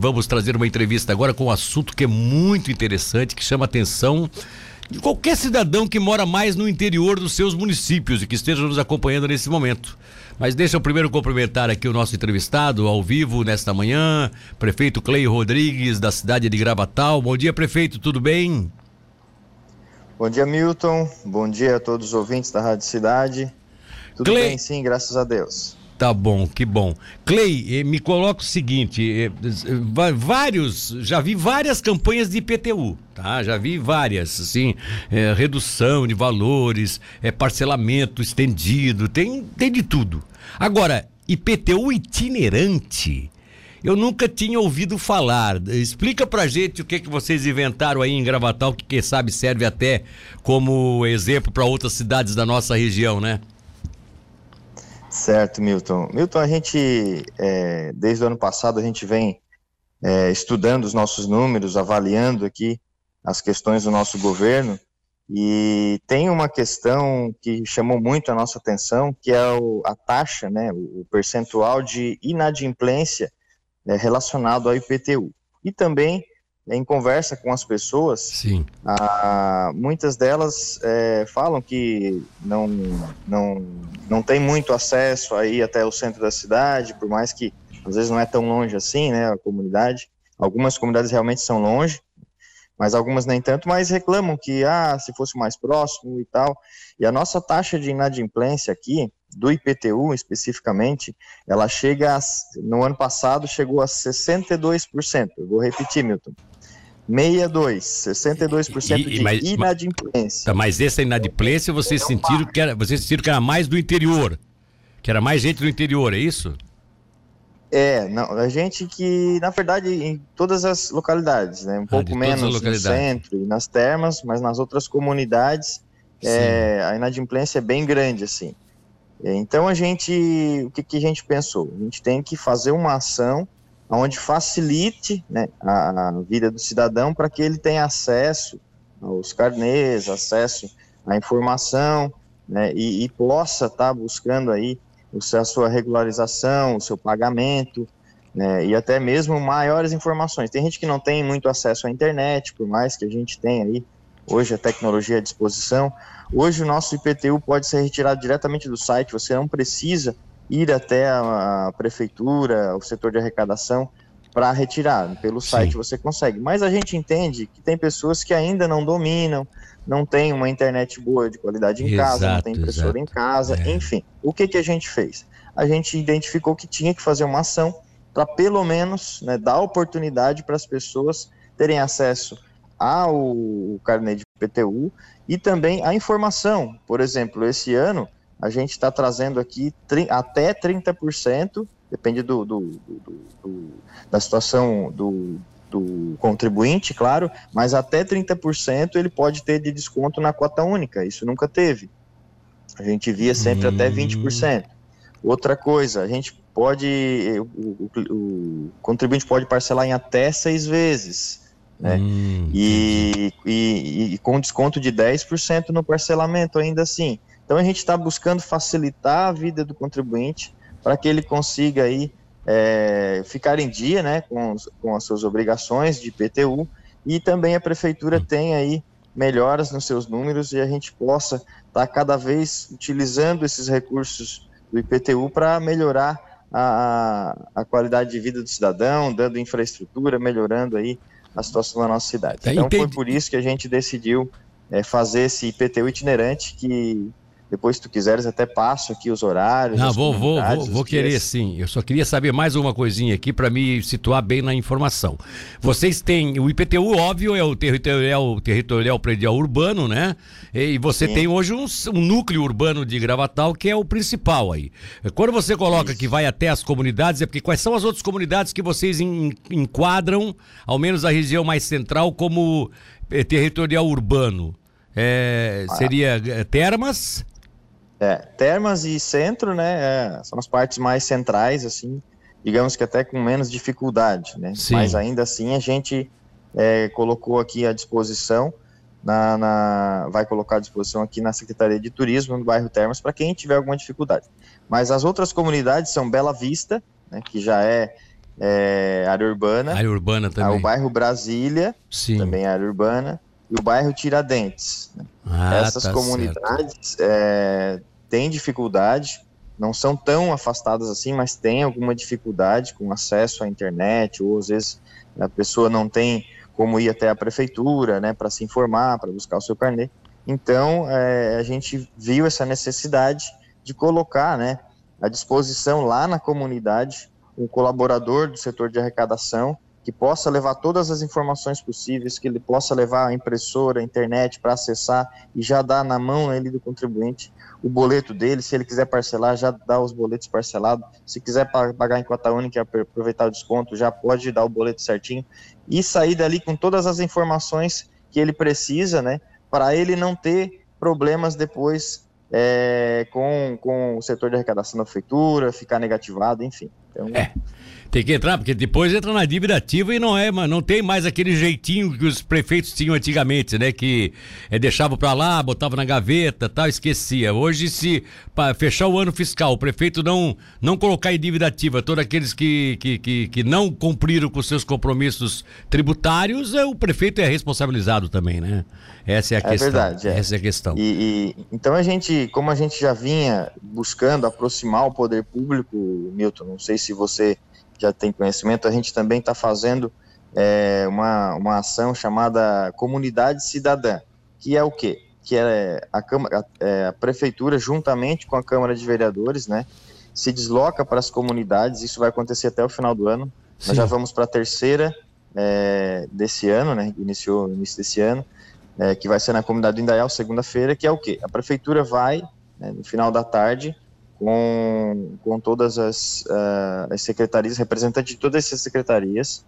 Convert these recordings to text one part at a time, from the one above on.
Vamos trazer uma entrevista agora com um assunto que é muito interessante, que chama a atenção de qualquer cidadão que mora mais no interior dos seus municípios e que esteja nos acompanhando nesse momento. Mas deixa eu primeiro cumprimentar aqui o nosso entrevistado ao vivo nesta manhã, prefeito Clay Rodrigues, da cidade de Gravatal. Bom dia, prefeito, tudo bem? Bom dia, Milton. Bom dia a todos os ouvintes da Rádio Cidade. Tudo Clay... bem, sim, graças a Deus. Tá bom, que bom. Clay, eh, me coloca o seguinte: eh, vários, já vi várias campanhas de IPTU, tá? Já vi várias, assim, é, redução de valores, é, parcelamento estendido, tem, tem de tudo. Agora, IPTU itinerante. Eu nunca tinha ouvido falar. Explica pra gente o que que vocês inventaram aí em Gravatal, que quem sabe serve até como exemplo para outras cidades da nossa região, né? Certo, Milton. Milton, a gente, é, desde o ano passado, a gente vem é, estudando os nossos números, avaliando aqui as questões do nosso governo, e tem uma questão que chamou muito a nossa atenção, que é o, a taxa, né, o percentual de inadimplência é, relacionado ao IPTU. E também em conversa com as pessoas, Sim. Ah, muitas delas é, falam que não, não, não tem muito acesso aí até o centro da cidade, por mais que às vezes não é tão longe assim, né, a comunidade. Algumas comunidades realmente são longe, mas algumas nem tanto, mas reclamam que, ah, se fosse mais próximo e tal. E a nossa taxa de inadimplência aqui, do IPTU especificamente, ela chega, a, no ano passado, chegou a 62%. Eu vou repetir, Milton. 62, 62% e, de mas, inadimplência. Tá, mas essa inadimplência vocês sentiram que era, vocês sentiram que era mais do interior, que era mais gente do interior, é isso? É, não, a gente que, na verdade, em todas as localidades, né? Um ah, pouco menos no centro e nas termas, mas nas outras comunidades, é, a inadimplência é bem grande, assim. Então a gente, o que, que a gente pensou? A gente tem que fazer uma ação onde facilite né, a, vida do cidadão para que ele tenha acesso aos carnês, acesso à informação, né, e, e, possa estar tá buscando aí a sua regularização, o seu pagamento, né, e até mesmo maiores informações. Tem gente que não tem muito acesso à internet, por mais que a gente tenha aí hoje a tecnologia à disposição. Hoje o nosso IPTU pode ser retirado diretamente do site, você não precisa ir até a, prefeitura, o setor de arrecadação, para retirar. Pelo site Sim. você consegue. Mas a gente entende que tem pessoas que ainda não dominam, não tem uma internet boa de qualidade em exato, casa, não tem impressora exato. em casa, é. enfim. O que, que a gente fez? A gente identificou que tinha que fazer uma ação para pelo menos né, dar oportunidade para as pessoas terem acesso ao carnê de PTU e também a informação. Por exemplo, esse ano a gente está trazendo aqui até 30%, depende do, do, do, do da situação do, do contribuinte, claro, mas até 30% ele pode ter de desconto na cota única, isso nunca teve. A gente via sempre hum. até 20%. Outra coisa, a gente pode, o, o, o, contribuinte pode parcelar em até seis vezes, né? Hum, e, e, e, com desconto de 10% no parcelamento, ainda assim. Então a gente está buscando facilitar a vida do contribuinte para que ele consiga aí é, ficar em dia, né, com, com as suas obrigações de IPTU e também a prefeitura tem aí melhoras nos seus números e a gente possa estar tá cada vez utilizando esses recursos do IPTU para melhorar a, a, qualidade de vida do cidadão, dando infraestrutura, melhorando aí a situação da nossa cidade. Tá, então foi por isso que a gente decidiu é, fazer esse IPTU itinerante que depois, se tu quiseres, até passo aqui os horários. Não, vou, vou, vou, vou querer sim. Eu só queria saber mais uma coisinha aqui para me situar bem na informação. Vocês têm o IPTU, óbvio, é o territorial, territorial predial urbano, né? E você sim. tem hoje um, um, núcleo urbano de Gravatal que é o principal aí. Quando você coloca Isso. que vai até as comunidades, é porque quais são as outras comunidades que vocês enquadram, ao menos a região mais central, como eh, territorial urbano? É, seria eh, Termas? É, Termas e Centro, né, é, são as partes mais centrais, assim, digamos que até com menos dificuldade, né? Sim. Mas ainda assim a gente é, colocou aqui à disposição, na, na, vai colocar à disposição aqui na Secretaria de Turismo, no bairro Termas, para quem tiver alguma dificuldade. Mas as outras comunidades são Bela Vista, né, que já é, é, área urbana. Área urbana também. O bairro Brasília, Sim. também área urbana. E o bairro Tiradentes. Ah, Essas tá comunidades é, têm dificuldade, não são tão afastadas assim, mas têm alguma dificuldade com acesso à internet, ou às vezes a pessoa não tem como ir até a prefeitura, né, para se informar, para buscar o seu carnê. Então, é, a gente viu essa necessidade de colocar, né, à disposição lá na comunidade um colaborador do setor de arrecadação que possa levar todas as informações possíveis, que ele possa levar a impressora, a internet para acessar e já dar na mão ele do contribuinte o boleto dele, se ele quiser parcelar, já dá os boletos parcelados, se quiser pagar em cota única, aproveitar o desconto, já pode dar o boleto certinho e sair dali com todas as informações que ele precisa, né, para ele não ter problemas depois é, com, com o setor de arrecadação da prefeitura, ficar negativado, enfim. Então, é. Tem que entrar, porque depois entra na dívida ativa e não é, não tem mais aquele jeitinho que os prefeitos tinham antigamente, né? Que é, deixava para lá, botava na gaveta, tal, esquecia. Hoje, se para fechar o ano fiscal, o prefeito não não colocar em dívida ativa todos aqueles que, que, que, que não cumpriram com seus compromissos tributários, é, o prefeito é responsabilizado também, né? Essa é a é questão. Verdade, é. Essa é a questão. E, e, então a gente, como a gente já vinha buscando aproximar o poder público, Milton, não sei se você já tem conhecimento, a gente também está fazendo é, uma, uma ação chamada Comunidade Cidadã, que é o quê? Que é a, Câmara, é, a Prefeitura, juntamente com a Câmara de Vereadores, né, se desloca para as comunidades, isso vai acontecer até o final do ano, Sim. nós já vamos para a terceira é, desse ano, né, iniciou no início desse ano, é, que vai ser na comunidade do Indaial, segunda-feira, que é o quê? A Prefeitura vai, né, no final da tarde, com, com todas as, uh, as secretarias, representantes de todas essas secretarias,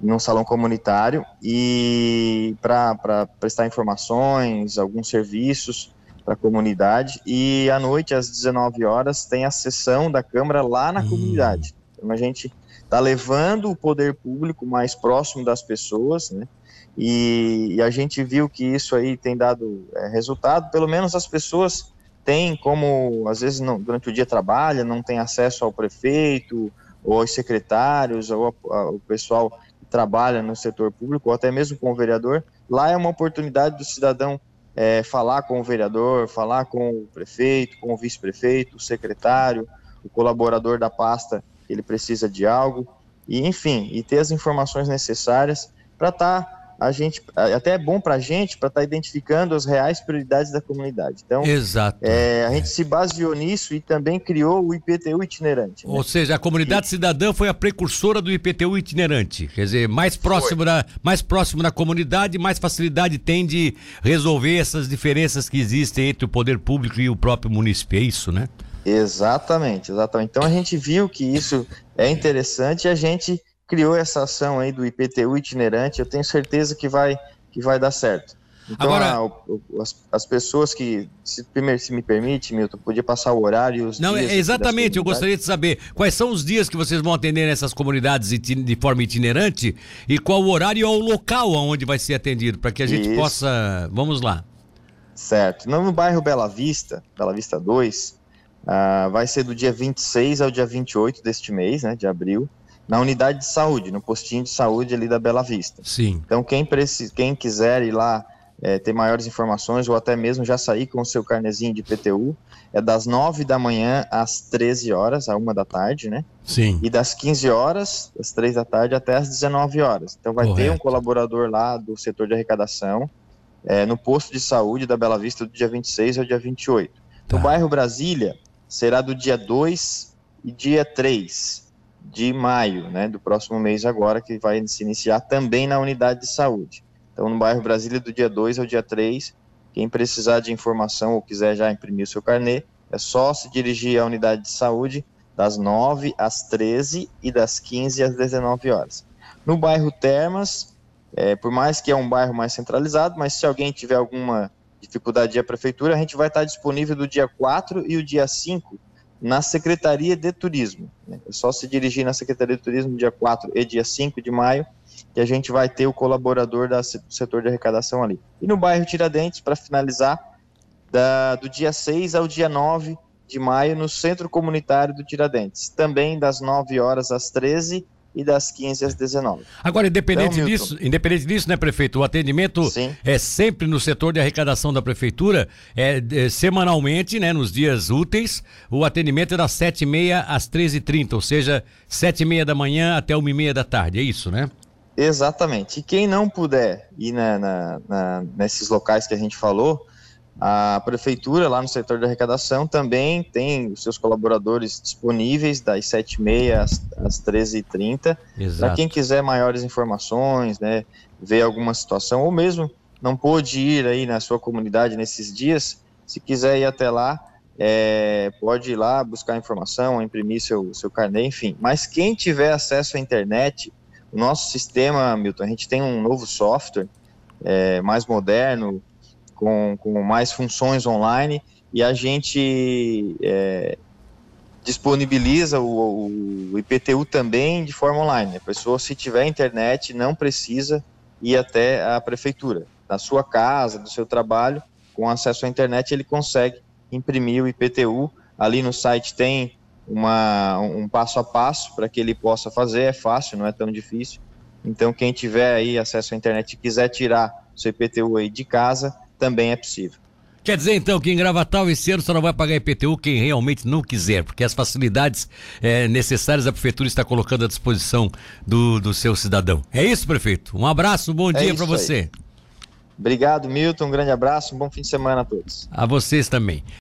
num salão comunitário e para prestar informações, alguns serviços para a comunidade. E à noite, às 19 horas, tem a sessão da Câmara lá na hum. comunidade. Então a gente está levando o poder público mais próximo das pessoas, né? E, e a gente viu que isso aí tem dado é, resultado, pelo menos as pessoas tem como, às vezes, não, durante o dia trabalha, não tem acesso ao prefeito, ou aos secretários, ou ao, pessoal que trabalha no setor público, ou até mesmo com o vereador, lá é uma oportunidade do cidadão é, falar com o vereador, falar com o prefeito, com o vice-prefeito, o secretário, o colaborador da pasta, ele precisa de algo, e enfim, e ter as informações necessárias para estar tá a gente até é bom para a gente para estar tá identificando as reais prioridades da comunidade. Então, Exato. É, a gente se baseou nisso e também criou o IPTU itinerante. Né? Ou seja, a comunidade e... cidadã foi a precursora do IPTU itinerante. Quer dizer, mais próximo, da, mais próximo da comunidade, mais facilidade tem de resolver essas diferenças que existem entre o poder público e o próprio município. É isso, né? Exatamente, exatamente. Então a gente viu que isso é interessante e a gente criou essa ação aí do IPTU itinerante, eu tenho certeza que vai, que vai dar certo. Então, Agora, a, o, as, as, pessoas que, se, primeiro, se me permite, Milton, podia passar o horário e os Não, exatamente, eu gostaria de saber quais são os dias que vocês vão atender nessas comunidades de forma itinerante e qual o horário e o local onde vai ser atendido, para que a gente Isso. possa... Vamos lá. Certo. No bairro Bela Vista, Bela Vista 2, uh, ah, vai ser do dia 26 ao dia 28 deste mês, né, de abril, na unidade de saúde, no postinho de saúde ali da Bela Vista. Sim. Então, quem, precisa, quem quiser ir lá é, ter maiores informações ou até mesmo já sair com o seu carnezinho de PTU, é das 9 da manhã às 13 horas, a 1 da tarde, né? Sim. E das 15 horas, das 3 da tarde, até as 19 horas. Então, vai Correto. ter um colaborador lá do setor de arrecadação, é, no posto de saúde da Bela Vista, do dia 26 ao dia 28. Tá. No bairro Brasília, será do dia 2 e dia 3 de maio, né, do próximo mês agora, que vai se iniciar também na unidade de saúde. Então, no bairro Brasília, do dia 2 ao dia 3, quem precisar de informação ou quiser já imprimir o seu carnê, é só se dirigir à unidade de saúde das 9 às 13 e das 15 às 19 horas. No bairro Termas, é, por mais que é um bairro mais centralizado, mas se alguém tiver alguma dificuldade a prefeitura, a gente vai estar disponível do dia 4 e o dia 5 na Secretaria de Turismo. Né? É só se dirigir na Secretaria de Turismo dia 4 e dia 5 de maio, que a gente vai ter o colaborador da, do setor de arrecadação ali. E no bairro Tiradentes, para finalizar, da, do dia 6 ao dia 9 de maio, no Centro Comunitário do Tiradentes. Também das 9 horas às 13 e das 15 às 19. Agora, independente então, disso, independente disso, né, prefeito, o atendimento Sim. é sempre no setor de arrecadação da prefeitura, é, é semanalmente, né, nos dias úteis, o atendimento é das 7h30 às 13h30, ou seja, 7h30 da manhã até 1h30 da tarde, é isso, né? Exatamente. E quem não puder ir na, na, na, nesses locais que a gente falou, a prefeitura, lá no setor de arrecadação, também tem os seus colaboradores disponíveis das 7h30 às, às 13h30. Para quem quiser maiores informações, né, ver alguma situação, ou mesmo não pôde ir aí na sua comunidade nesses dias, se quiser ir até lá, é, pode ir lá buscar informação, imprimir seu, seu carnê, enfim. Mas quem tiver acesso à internet, o nosso sistema, Milton, a gente tem um novo software é, mais moderno, com, com mais funções online e a gente é, disponibiliza o, o, IPTU também de forma online. A pessoa, se tiver internet, não precisa ir até a prefeitura. Na sua casa, do seu trabalho, com acesso à internet, ele consegue imprimir o IPTU. Ali no site tem uma, um passo a passo para que ele possa fazer, é fácil, não é tão difícil. Então, quem tiver aí acesso à internet e quiser tirar seu IPTU aí de casa, também é possível. Quer dizer então que em Gravatal esse ano só não vai pagar IPTU quem realmente não quiser, porque as facilidades é, necessárias a prefeitura está colocando à disposição do, do seu cidadão. É isso, prefeito? Um abraço, um bom é dia para você. Obrigado, Milton. Um grande abraço, um bom fim de semana a todos. A vocês também.